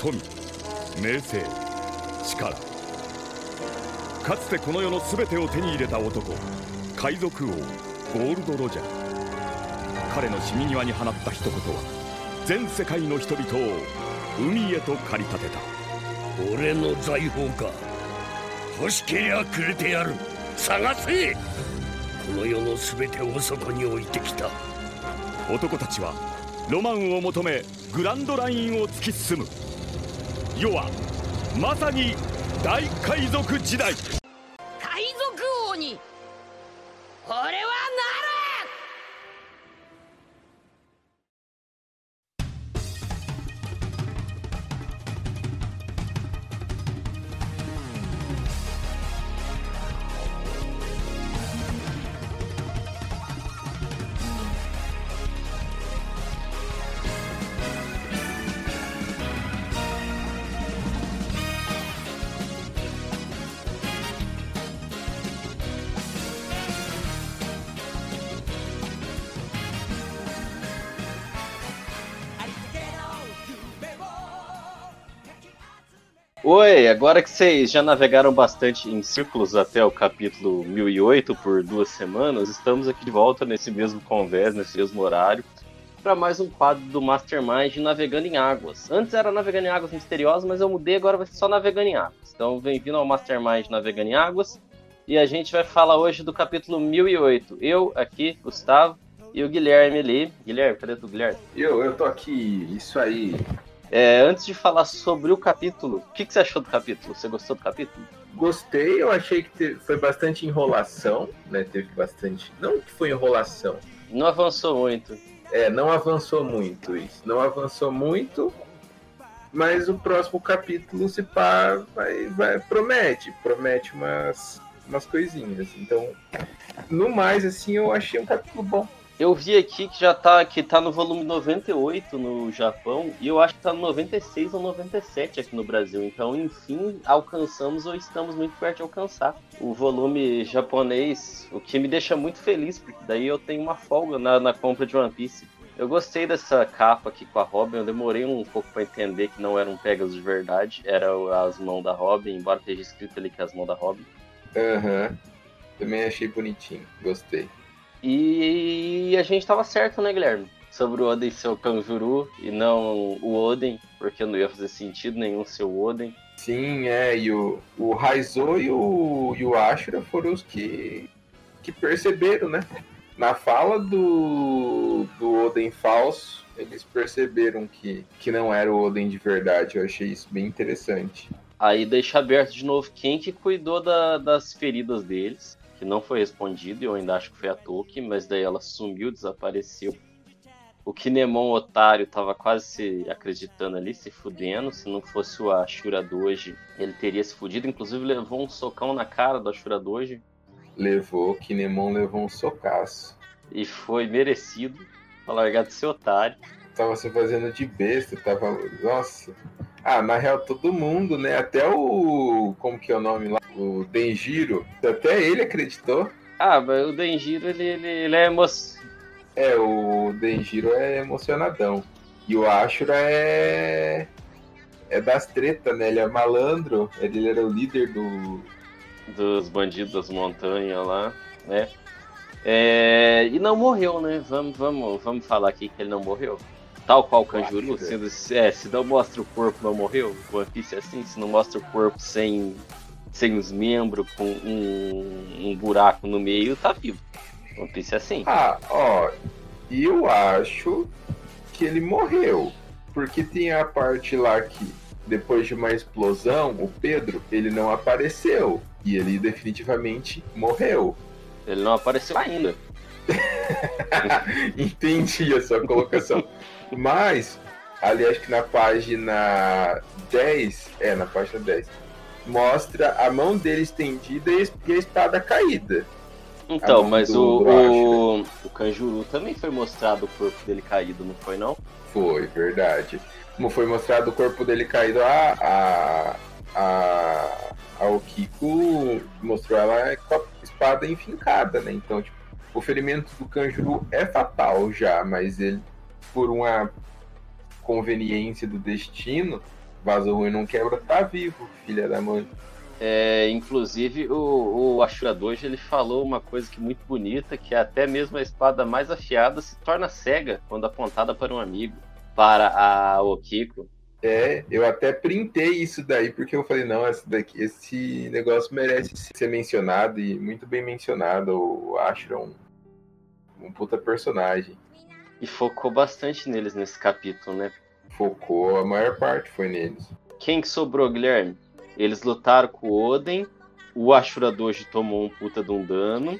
富名声力。かつてこの世の全てを手に入れた男海賊王ゴールド・ロジャー。彼の死に際に放った一言は全世界の人々を海へと駆り立てた。俺の財宝か。欲しけりゃくれてやる。探せ。この世の全てをそこに置いてきた。男たちはロマンを求めグランドラインを突き進む世はまさに大海賊時代。Oi, agora que vocês já navegaram bastante em círculos até o capítulo 1008 por duas semanas, estamos aqui de volta nesse mesmo convés, nesse mesmo horário, para mais um quadro do Mastermind Navegando em Águas. Antes era Navegando em Águas Misteriosas, mas eu mudei, agora vai ser só Navegando em Águas. Então, bem-vindo ao Mastermind Navegando em Águas. E a gente vai falar hoje do capítulo 1008. Eu aqui, Gustavo, e o Guilherme ali. Guilherme, cadê tu, Guilherme? Eu, eu tô aqui, isso aí. É, antes de falar sobre o capítulo, o que, que você achou do capítulo? Você gostou do capítulo? Gostei, eu achei que teve- foi bastante enrolação, né? Teve bastante. Não que foi enrolação. Não avançou muito. É, não avançou muito isso. Não avançou muito, mas o próximo capítulo se pá, vai, vai, promete. Promete umas, umas coisinhas. Então, no mais, assim, eu achei um capítulo bom. Eu vi aqui que já tá, que tá no volume 98 no Japão e eu acho que tá no 96 ou 97 aqui no Brasil. Então, enfim, alcançamos ou estamos muito perto de alcançar o volume japonês, o que me deixa muito feliz, porque daí eu tenho uma folga na, na compra de One Piece. Eu gostei dessa capa aqui com a Robin, eu demorei um pouco pra entender que não era um Pegasus de verdade, era as mãos da Robin, embora esteja escrito ali que é as mãos da Robin. Aham. Também achei bonitinho, gostei. E a gente tava certo, né, Guilherme? Sobre o Oden ser o Kanjuru e não o Oden, porque não ia fazer sentido nenhum ser o Oden. Sim, é, e o, o Raizo e o, e o Ashura foram os que, que perceberam, né? Na fala do, do Oden falso, eles perceberam que, que não era o Oden de verdade. Eu achei isso bem interessante. Aí deixa aberto de novo quem que cuidou da- das feridas deles, que não foi respondido, e eu ainda acho que foi a Toki, mas daí ela sumiu, desapareceu. O Kinemon otário tava quase se acreditando ali, se fudendo. Se não fosse o Ashura Doji, ele teria se fudido. Inclusive levou um socão na cara do Ashura Doji. Levou, Kinemon levou um socaço. E foi merecido pra largar de ser otário. Tava se fazendo de besta, tava. Nossa. Ah, na real, todo mundo, né? Até o. Como que é o nome lá? O Denjiro. Até ele acreditou. Ah, mas o Denjiro, ele, ele, ele é emo... É, o Denjiro é emocionadão. E o Ashura é. É das tretas, né? Ele é malandro. Ele era o líder do. dos bandidos das montanhas lá, né? É, e não morreu, né? Vamos, vamos, vamos falar aqui que ele não morreu. Tal qual o Kanjuru, sendo, é, se não mostra o corpo, não morreu. O One Piece é assim, se não mostra o corpo sem, sem os membros, com um, um buraco no meio, tá vivo. One Piece é assim. Ah, ó. Eu acho que ele morreu. Porque tem a parte lá que, depois de uma explosão, o Pedro, ele não apareceu. E ele definitivamente morreu. Ele não apareceu ainda. Entendi a sua colocação. Mas, ali acho que na página 10, é, na página 10, mostra a mão dele estendida e a espada caída. Então, mas do- o, do o, o Kanjuru também foi mostrado o corpo dele caído, não foi não? Foi, verdade. Como foi mostrado o corpo dele caído, a, a, a, a Okiko mostrou ela com a espada enfincada, né? Então, tipo, o ferimento do Kanjuru é fatal já, mas ele, por uma conveniência do destino, vaso ruim não quebra, tá vivo, filha da mãe. É, inclusive, o, o Ashura Doji, ele falou uma coisa que é muito bonita, que até mesmo a espada mais afiada se torna cega quando apontada para um amigo, para a Okiko. É, eu até printei isso daí, porque eu falei, não, esse, daqui, esse negócio merece ser mencionado, e muito bem mencionado, o Ashura é um, um puta personagem. E focou bastante neles nesse capítulo, né? Focou, a maior parte foi neles. Quem que sobrou, Guilherme? Eles lutaram com o Oden, o Ashura Doji tomou um puta de um dano,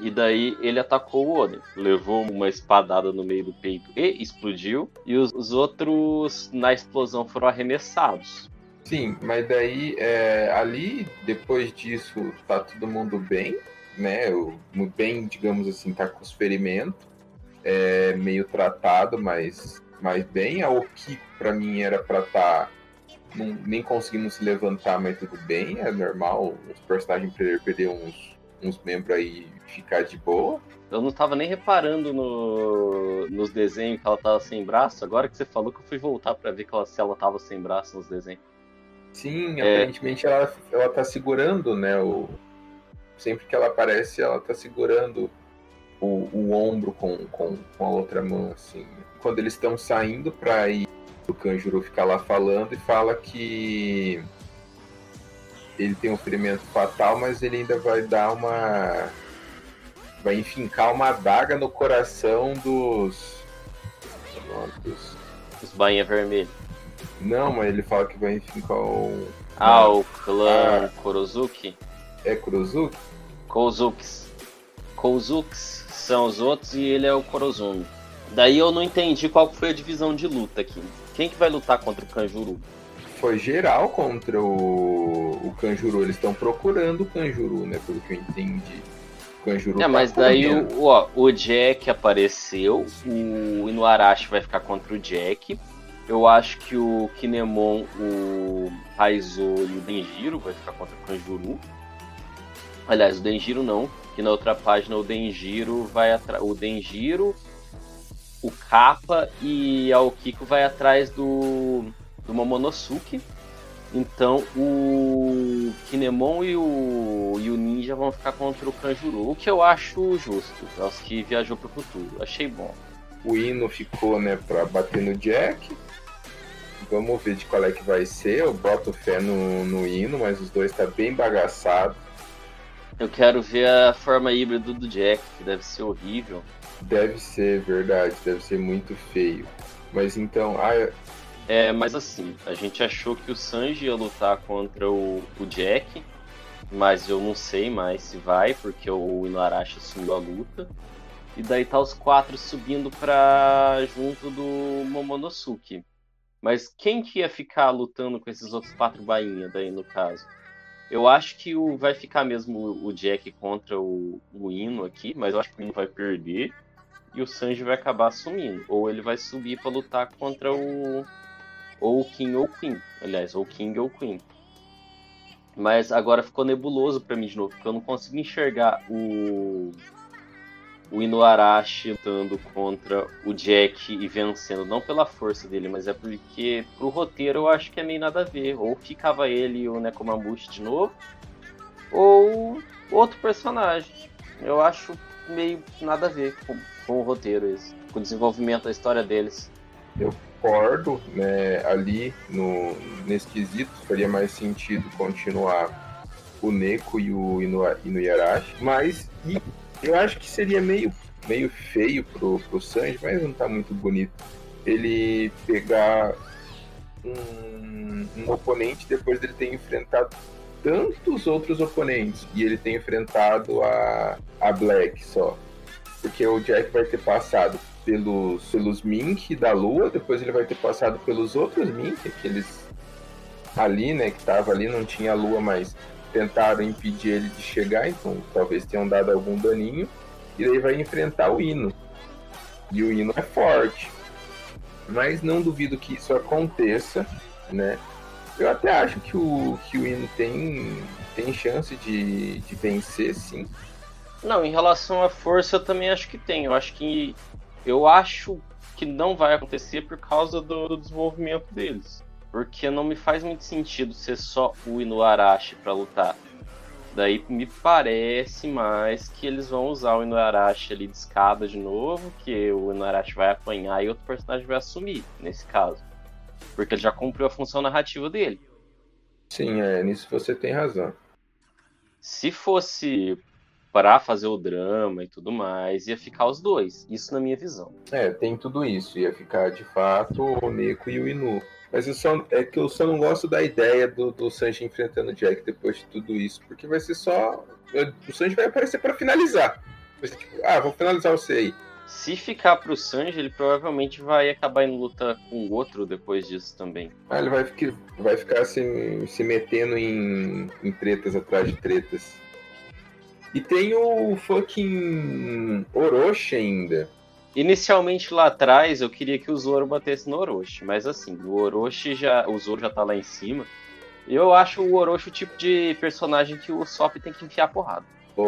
e daí ele atacou o Oden. Levou uma espadada no meio do peito e explodiu, e os, os outros na explosão foram arremessados. Sim, mas daí é, ali, depois disso, tá todo mundo bem, né? O, bem, digamos assim, tá com os ferimentos, é, meio tratado, mas, mas bem. A Oki, pra mim, era pra estar. Tá não, nem conseguindo se levantar, mas tudo bem, é normal. Os personagens perder uns, uns membros aí ficar de boa. Eu não tava nem reparando no, nos desenhos que ela tava sem braço. Agora que você falou que eu fui voltar para ver que ela, se ela tava sem braço nos desenhos. Sim, é... aparentemente ela, ela tá segurando, né? O... Sempre que ela aparece, ela tá segurando o, o ombro com, com, com a outra mão, assim. Quando eles estão saindo pra ir o Kanjuro fica lá falando e fala que ele tem um ferimento fatal, mas ele ainda vai dar uma. vai enfincar uma adaga no coração dos. dos. dos Bainha Vermelho. Não, mas ele fala que vai enfincar um. Ah, o clã ah, Kurozuki? É Kurozuki? Kouzukis. Kouzukis são os outros e ele é o Korozumi. Daí eu não entendi qual foi a divisão de luta aqui. Quem que vai lutar contra o Kanjuru? Foi geral contra o, o Kanjuru. Eles estão procurando o Kanjuru, né? Pelo que eu entendi. O Kanjuru é, tá mas daí o, ó, o Jack apareceu, o Inuarashi vai ficar contra o Jack. Eu acho que o Kinemon, o Raizo e o Denjiro vai ficar contra o Kanjuru. Aliás, o Denjiro não, que na outra página o Denjiro vai atrás. O Denjiro, o Kappa e a Okiko vai atrás do, do Momonosuke. Então o Kinemon e o, e o Ninja vão ficar contra o Kanjuro, o que eu acho justo, é os que viajou pro futuro. Achei bom. O Ino ficou, né, pra bater no Jack. Vamos ver de qual é que vai ser. Eu boto fé no, no Ino, mas os dois tá bem bagaçado. Eu quero ver a forma híbrida do Jack, que deve ser horrível. Deve ser verdade, deve ser muito feio. Mas então, ah, é, mas assim, a gente achou que o Sanji ia lutar contra o, o Jack, mas eu não sei mais se vai, porque o Inuarashi assumiu a luta. E daí tá os quatro subindo pra junto do Momonosuke. Mas quem que ia ficar lutando com esses outros quatro bainha daí no caso? Eu acho que o, vai ficar mesmo o Jack contra o, o Ino aqui, mas eu acho que o Ino vai perder e o Sanji vai acabar assumindo. Ou ele vai subir para lutar contra o. Ou o King ou o Queen. Aliás, ou King ou Queen. Mas agora ficou nebuloso para mim de novo, porque eu não consigo enxergar o. O Inuarashi lutando contra o Jack e vencendo, não pela força dele, mas é porque pro roteiro eu acho que é meio nada a ver. Ou ficava ele e o Nekomamushi de novo, ou outro personagem. Eu acho meio nada a ver com, com o roteiro, isso, com o desenvolvimento da história deles. Eu concordo, né, ali no, nesse quesito faria mais sentido continuar o Neko e o Inuyarashi, mas e, eu acho que seria meio, meio feio pro, pro Sanji, mas não tá muito bonito. Ele pegar um, um oponente depois dele ter enfrentado tantos outros oponentes. E ele tem enfrentado a, a Black só. Porque o Jack vai ter passado pelos, pelos Mink da Lua, depois ele vai ter passado pelos outros Mink, aqueles ali, né, que tava ali, não tinha Lua, mas tentaram impedir ele de chegar, então talvez tenham dado algum daninho. E daí vai enfrentar o Hino. E o Hino é forte. Mas não duvido que isso aconteça, né? Eu até acho que o, que o Hino tem, tem chance de, de vencer, sim. Não, em relação à força, eu também acho que tem. Eu acho que. Eu acho que não vai acontecer por causa do, do desenvolvimento deles. Porque não me faz muito sentido ser só o Inuarashi para lutar. Daí me parece mais que eles vão usar o Inuarashi ali de escada de novo, que o Inuarashi vai apanhar e outro personagem vai assumir, nesse caso. Porque ele já cumpriu a função narrativa dele. Sim, é, nisso você tem razão. Se fosse para fazer o drama e tudo mais, ia ficar os dois. Isso na minha visão. É, tem tudo isso. Ia ficar de fato o Neko e o Inu. Mas eu só, é que eu só não gosto da ideia do, do Sanji enfrentando o Jack depois de tudo isso. Porque vai ser só. O Sanji vai aparecer para finalizar. Tipo, ah, vou finalizar você aí. Se ficar pro Sanji, ele provavelmente vai acabar em luta com o outro depois disso também. Ah, ele vai, ficar, vai ficar se, se metendo em, em tretas atrás de tretas. E tem o fucking Orochi ainda. Inicialmente lá atrás eu queria que o Zoro batesse no Orochi, mas assim, o Orochi já. O Zoro já tá lá em cima. Eu acho o Orochi o tipo de personagem que o Sop tem que enfiar porrada.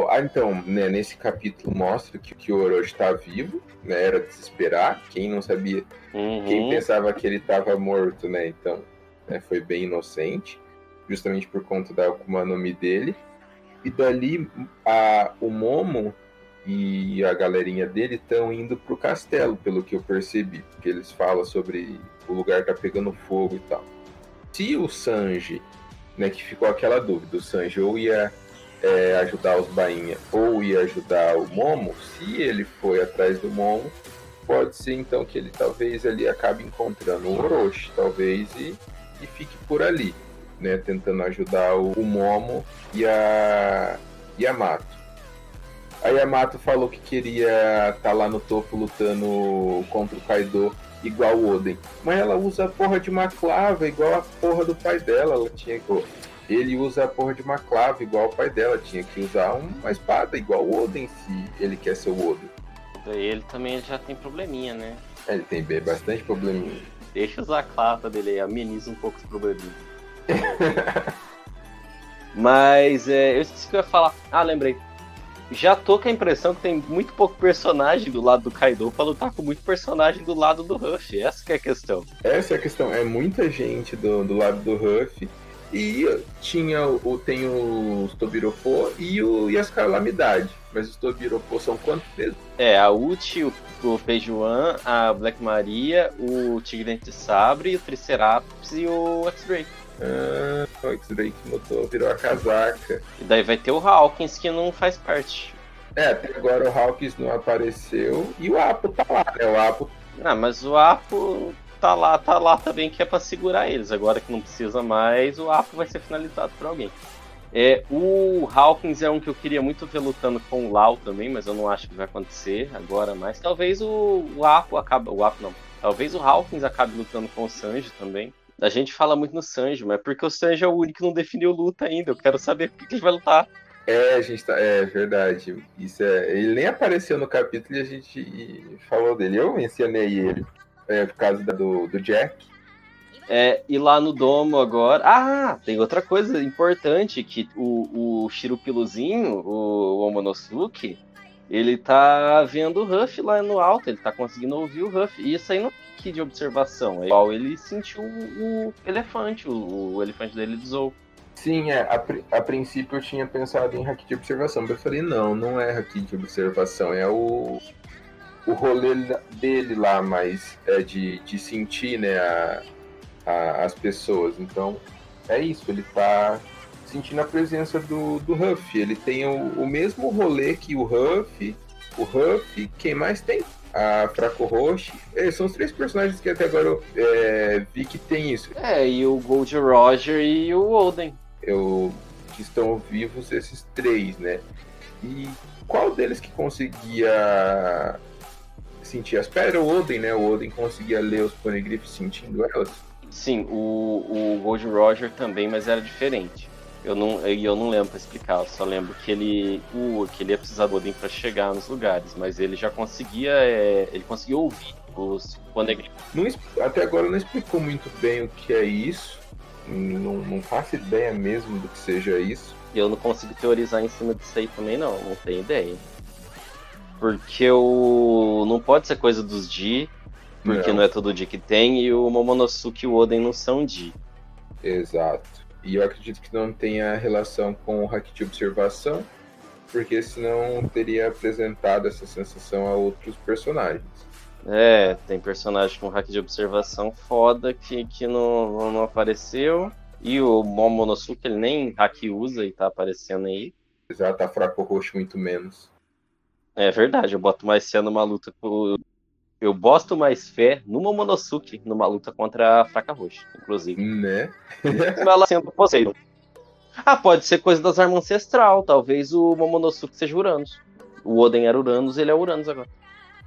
Ah, então, né, nesse capítulo mostra que, que o Orochi está vivo, né, era de se esperar. Quem não sabia, uhum. quem pensava que ele estava morto, né, então né, foi bem inocente, justamente por conta da Akuma no Mi dele. E dali, a, o Momo e a galerinha dele estão indo pro castelo, pelo que eu percebi, porque eles falam sobre o lugar tá pegando fogo e tal. Se o Sanji, né, que ficou aquela dúvida, o Sanji ou ia é, ajudar os bainha ou ia ajudar o Momo, se ele foi atrás do Momo, pode ser então que ele talvez ali acabe encontrando o Orochi, talvez, e, e fique por ali, né? Tentando ajudar o, o Momo e a Yamato. A Yamato falou que queria estar tá lá no topo lutando contra o Kaido igual o Oden. Mas ela usa a porra de uma clava igual a porra do pai dela. Ela tinha ele usa a porra de uma clave igual o pai dela. Tinha que usar uma espada igual o Oden se ele quer ser o Oden. Ele também já tem probleminha, né? É, ele tem bastante probleminha. Deixa usar a clava dele aí, ameniza um pouco os probleminhas. Mas é, eu esqueci que eu ia falar. Ah, lembrei. Já tô com a impressão que tem muito pouco personagem do lado do Kaido pra lutar com muito personagem do lado do Ruff. Essa é a questão. Essa é a questão. É muita gente do, do lado do Ruff. E tinha o, tem os Tobiropô e, o, e as calamidades. Mas os Tobiropô são quantos mesmo? É, a Uchi, o, o Feijuan, a Black Maria, o Tigre de Sabre, o Triceratops e o X-Drake. Ah, o X-Drake mudou, virou a casaca. E daí vai ter o Hawkins que não faz parte. É, até agora o Hawkins não apareceu e o Apo tá lá, né? O Apo. Ah, mas o Apo tá lá, tá lá também que é para segurar eles. Agora que não precisa mais, o Apo vai ser finalizado por alguém. É, o Hawkins é um que eu queria muito ver lutando com o Lau também, mas eu não acho que vai acontecer agora mais. Talvez o, o Apo acabe. O Apo não. Talvez o Hawkins acabe lutando com o Sanji também. A gente fala muito no Sanji, mas é porque o Sanji é o único que não definiu luta ainda. Eu quero saber por que ele vai lutar. É, a gente tá. É verdade. Isso é. Ele nem apareceu no capítulo e a gente falou dele. Eu mencionei ele é, por causa do, do Jack. É, e lá no domo agora. Ah, tem outra coisa importante: que o, o Shirupiluzinho, o, o Omonosuke, ele tá vendo o Ruff lá no alto, ele tá conseguindo ouvir o Ruff. E isso aí não é de observação, é igual ele sentiu o, elefante, o, o, elefante dele do Sim, é, a, a, princípio eu tinha pensado em haki de observação, mas eu falei, não, não é haki de observação, é o, o rolê dele lá, mas é de, de sentir né, a, a, as pessoas. Então, é isso, ele tá sentindo a presença do, do Huff. Ele tem o, o mesmo rolê que o Huff, o Huff, quem mais tem? A Fraco Roche. É, são os três personagens que até agora eu é, vi que tem isso. É, e o Gold Roger e o Oden. Eu, que estão vivos esses três, né? E qual deles que conseguia sentir as pedras, o Odin, né? O Odin conseguia ler os poneglyphs sentindo elas. Sim, o, o Gold Roger também, mas era diferente. Eu não, eu não lembro para explicar, eu só lembro que ele, o, que ele ia precisar do Odin para chegar nos lugares, mas ele já conseguia, é, ele conseguia ouvir os poneglyphs. até agora não explicou muito bem o que é isso, não, não faço ideia mesmo do que seja isso. Eu não consigo teorizar em cima disso aí também não, não tenho ideia. Porque o. Não pode ser coisa dos Di. porque não. não é todo dia que tem, e o Momonosuke e o Oden não são de. Exato. E eu acredito que não tenha relação com o hack de observação, porque senão teria apresentado essa sensação a outros personagens. É, tem personagem com hack de observação foda que, que não, não apareceu. E o Momonosuke ele nem hack usa e tá aparecendo aí. Exato, a fraco roxo muito menos. É verdade, eu boto mais fé numa luta com. Eu boto mais fé no Momonosuke numa luta contra a Fraca Roxa, inclusive. Né? ela sendo Poseidon. Ah, pode ser coisa das armas ancestral. Talvez o Momonosuke seja Uranus. O Oden era Uranus, ele é Uranus agora.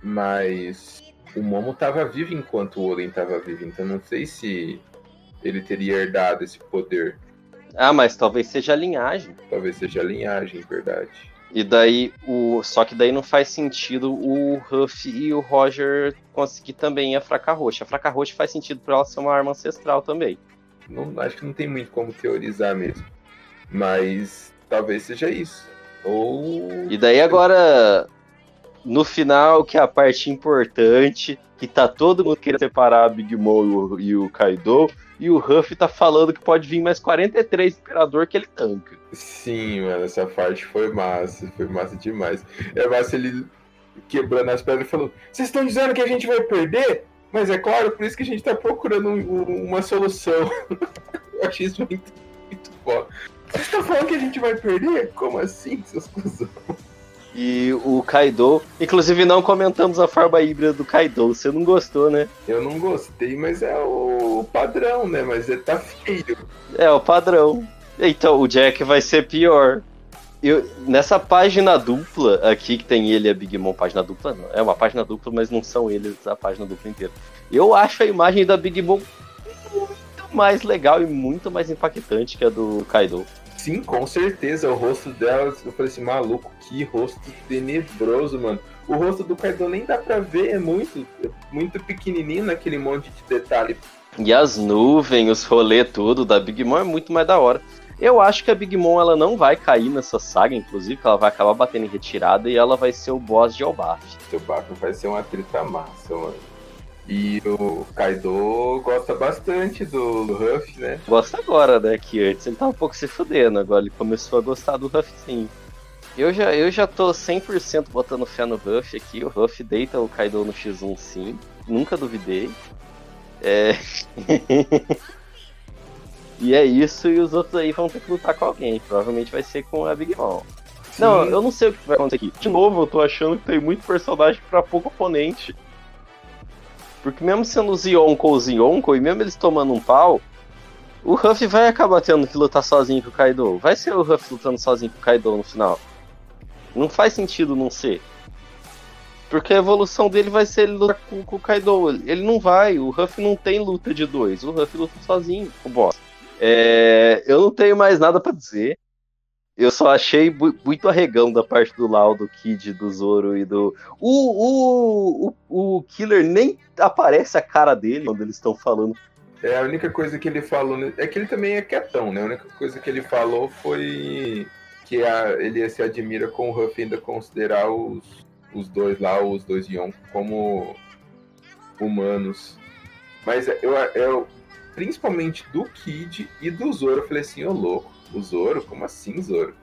Mas o Momo estava vivo enquanto o Oden estava vivo, então não sei se ele teria herdado esse poder. Ah, mas talvez seja a linhagem. Talvez seja a linhagem, verdade. E daí, o... só que daí não faz sentido o Huff e o Roger conseguir também a fraca roxa. A fraca roxa faz sentido para ela ser uma arma ancestral também. Não, acho que não tem muito como teorizar mesmo. Mas talvez seja isso. Ou. E daí agora, no final, que é a parte importante, que tá todo mundo querendo separar a Big Mom e o, Kaido, e o Huff tá falando que pode vir mais 43 Imperador que ele tanca. Sim, mano, essa parte foi massa, foi massa demais. É massa ele quebrando as pedras e falou: Vocês estão dizendo que a gente vai perder? Mas é claro, por isso que a gente tá procurando um, uma solução. Eu achei isso muito, muito foda. Vocês estão falando que a gente vai perder? Como assim, seus cuzão? E o Kaido. Inclusive, não comentamos a forma híbrida do Kaido. Você não gostou, né? Eu não gostei, mas é o padrão, né? Mas ele tá feio. É o padrão. Então, o Jack vai ser pior. Eu, nessa página dupla aqui, que tem ele e a Big Mom, página dupla não, é uma página dupla, mas não são eles a página dupla inteira. Eu acho a imagem da Big Mom muito mais legal e muito mais impactante que a do Kaido. Sim, com certeza. O rosto dela, eu falei assim, maluco, que rosto tenebroso, mano. O rosto do Kaido nem dá pra ver, é muito, muito pequenininho naquele monte de detalhe. E as nuvens, os rolês, tudo da Big Mom é muito mais da hora. Eu acho que a Big Mom ela não vai cair nessa saga, inclusive, ela vai acabar batendo em retirada e ela vai ser o boss de Elbaf. Seu Baf vai ser uma trita massa, mano. E o Kaido gosta bastante do Ruff, né? Gosta agora, né? Que antes ele tava um pouco se fudendo, agora ele começou a gostar do Ruff sim. Eu já, eu já tô 100% botando fé no Ruff aqui. O Ruff deita o Kaido no X1 sim. Nunca duvidei. É. e é isso, e os outros aí vão ter que lutar com alguém. Provavelmente vai ser com a Big Mom. Sim. Não, eu não sei o que vai acontecer aqui. De novo, eu tô achando que tem muito personagem para pouco oponente. Porque mesmo sendo os Yonko os Yonko, e mesmo eles tomando um pau, o Ruff vai acabar tendo que lutar sozinho com o Kaido. Vai ser o Ruff lutando sozinho com o Kaido no final. Não faz sentido não ser. Porque a evolução dele vai ser ele lutar com, com o Kaido. Ele não vai, o Ruff não tem luta de dois. O Ruff luta sozinho com o boss. É, eu não tenho mais nada para dizer. Eu só achei muito arregão da parte do Lau, do Kid, do Zoro e do. O, o, o, o Killer nem aparece a cara dele quando eles estão falando. É, a única coisa que ele falou. É que ele também é quietão, né? A única coisa que ele falou foi que a, ele se admira com o Ruff ainda considerar os, os dois lá, os dois Yon, como humanos. Mas eu, eu, principalmente do Kid e do Zoro, eu falei assim, ô louco o Zoro? Como assim, Zoro?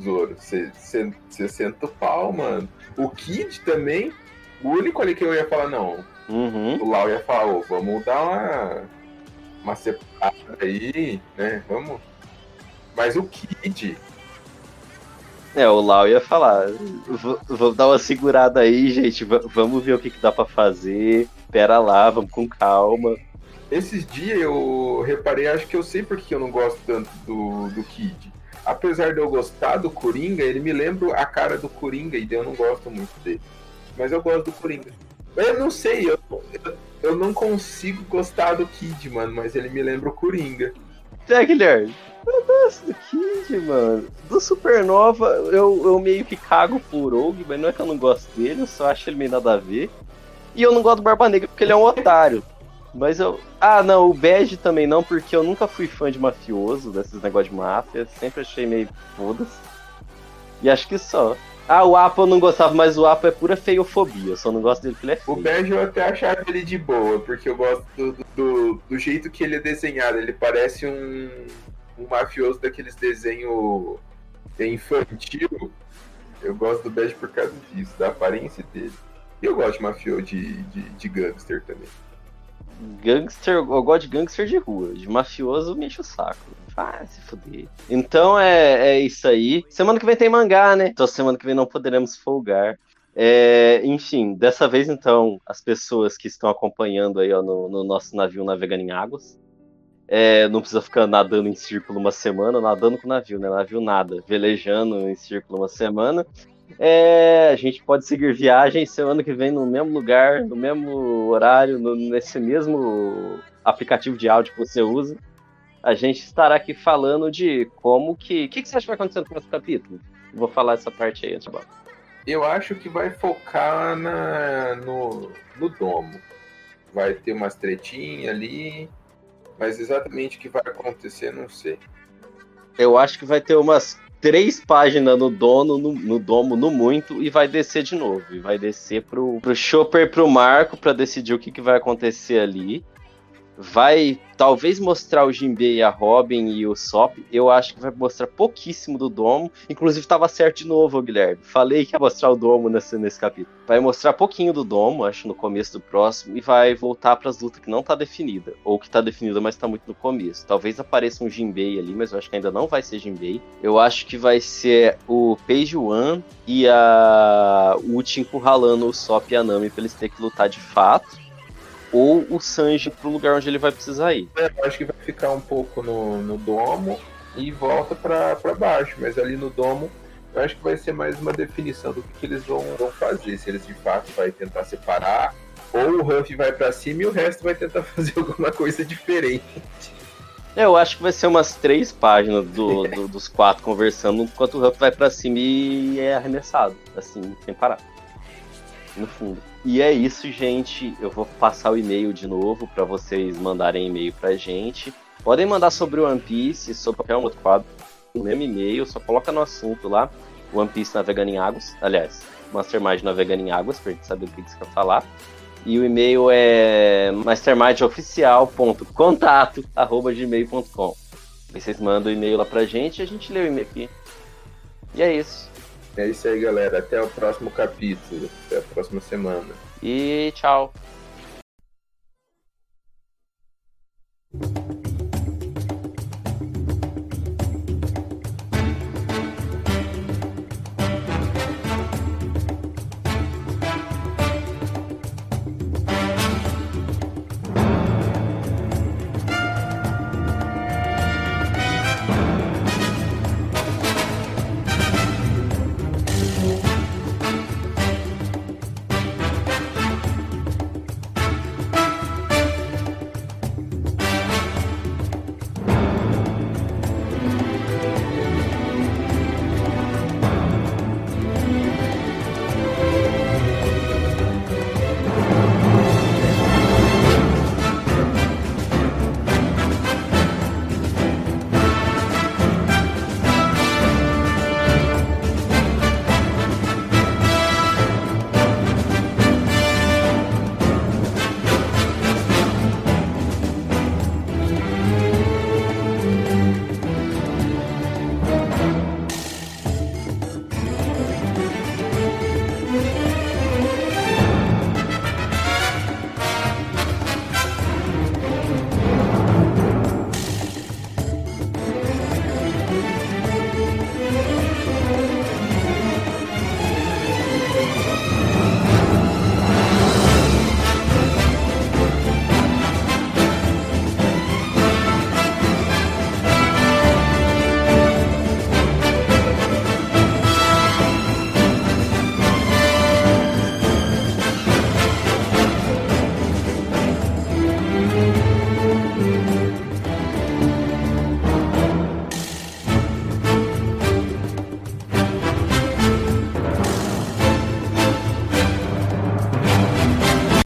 Zoro, você senta o pau, mano. O Kid também, o único ali que eu ia falar, não. Uhum. O Lau ia falar, oh, vamos dar uma, uma separada aí, né? Vamos. Mas o Kid. É, o Lau ia falar, vamos dar uma segurada aí, gente, vamos ver o que, que dá para fazer. Pera lá, vamos com calma. Esses dias eu reparei, acho que eu sei porque eu não gosto tanto do, do Kid. Apesar de eu gostar do Coringa, ele me lembra a cara do Coringa e eu não gosto muito dele. Mas eu gosto do Coringa. Eu não sei, eu, eu, não consigo gostar do Kid, mano, mas ele me lembra o Coringa. É, Guilherme, eu gosto do Kid, mano. Do Supernova, eu, eu meio que cago por Rogue, mas não é que eu não gosto dele, eu só acho ele meio nada a ver. E eu não gosto do Barba Negra porque ele é um otário. Mas eu. Ah, não, o Bege também não, porque eu nunca fui fã de mafioso, desses negócios de máfia. Sempre achei meio foda-se. E acho que só. Ah, o Apo eu não gostava, mas o Apo é pura feiofobia. Eu só não gosto dele porque ele é O feio. Bege eu até achava ele de boa, porque eu gosto do, do, do jeito que ele é desenhado. Ele parece um, um mafioso daqueles desenhos infantil. Eu gosto do Bege por causa disso, da aparência dele. E eu gosto de mafioso de, de, de gangster também. Gangster, eu gosto de gangster de rua. De mafioso me enche o saco. Ah, se fuder. Então é, é isso aí. Semana que vem tem mangá, né? Então semana que vem não poderemos folgar. É, enfim, dessa vez então, as pessoas que estão acompanhando aí ó, no, no nosso navio navegando em águas. é, não precisa ficar nadando em círculo uma semana, nadando com o navio, né? Navio nada, velejando em círculo uma semana. É, a gente pode seguir viagem semana que vem no mesmo lugar, no mesmo horário, no- nesse mesmo aplicativo de áudio que você usa. A gente estará aqui falando de como que. O que, que você acha que vai acontecer no próximo capítulo? Vou falar essa parte aí, Antibal. Eu acho que vai focar na, no, no domo. Vai ter umas tretinhas ali, mas exatamente o que vai acontecer, não sei. Eu acho que vai ter umas três páginas no dono, no, no domo, no muito, e vai descer de novo. E vai descer pro, pro Chopper pro Marco pra decidir o que, que vai acontecer ali. Vai talvez mostrar o Jinbei a Robin e o Sop. Eu acho que vai mostrar pouquíssimo do domo. Inclusive tava certo de novo, Guilherme. Falei que ia mostrar o domo nesse, nesse capítulo. Vai mostrar pouquinho do domo, acho, no começo do próximo. E vai voltar pras lutas que não tá definida. Ou que tá definida, mas tá muito no começo. Talvez apareça um Jinbei ali, mas eu acho que ainda não vai ser Jinbei. Eu acho que vai ser o Page One e a o Uchi encurralando o Sop e a Nami pra eles terem que lutar de fato. Ou o Sanji pro lugar onde ele vai precisar ir. É, eu acho que vai ficar um pouco no, no domo e volta pra, pra baixo, mas ali no domo eu acho que vai ser mais uma definição do que, que eles vão, vão fazer. Se eles de fato vai tentar separar, ou o Ruff vai pra cima e o resto vai tentar fazer alguma coisa diferente. É, Eu acho que vai ser umas três páginas do, do- dos quatro conversando, enquanto o Huff vai pra cima e é arremessado, assim, sem parar. No fundo. E é isso, gente. Eu vou passar o e-mail de novo pra vocês mandarem e-mail pra gente. Podem mandar sobre o One Piece, sobre qualquer outro quadro, no mesmo e-mail, só coloca no assunto lá, One Piece navegando em águas. Aliás, Mastermind navegando em águas, pra gente saber o que que você quer falar. E o e-mail é mastermindoficial.contato.gmail.com vocês mandam o e-mail lá pra gente e a gente lê o e-mail aqui. E é isso. É isso aí, galera. Até o próximo capítulo. Até a próxima semana. E tchau.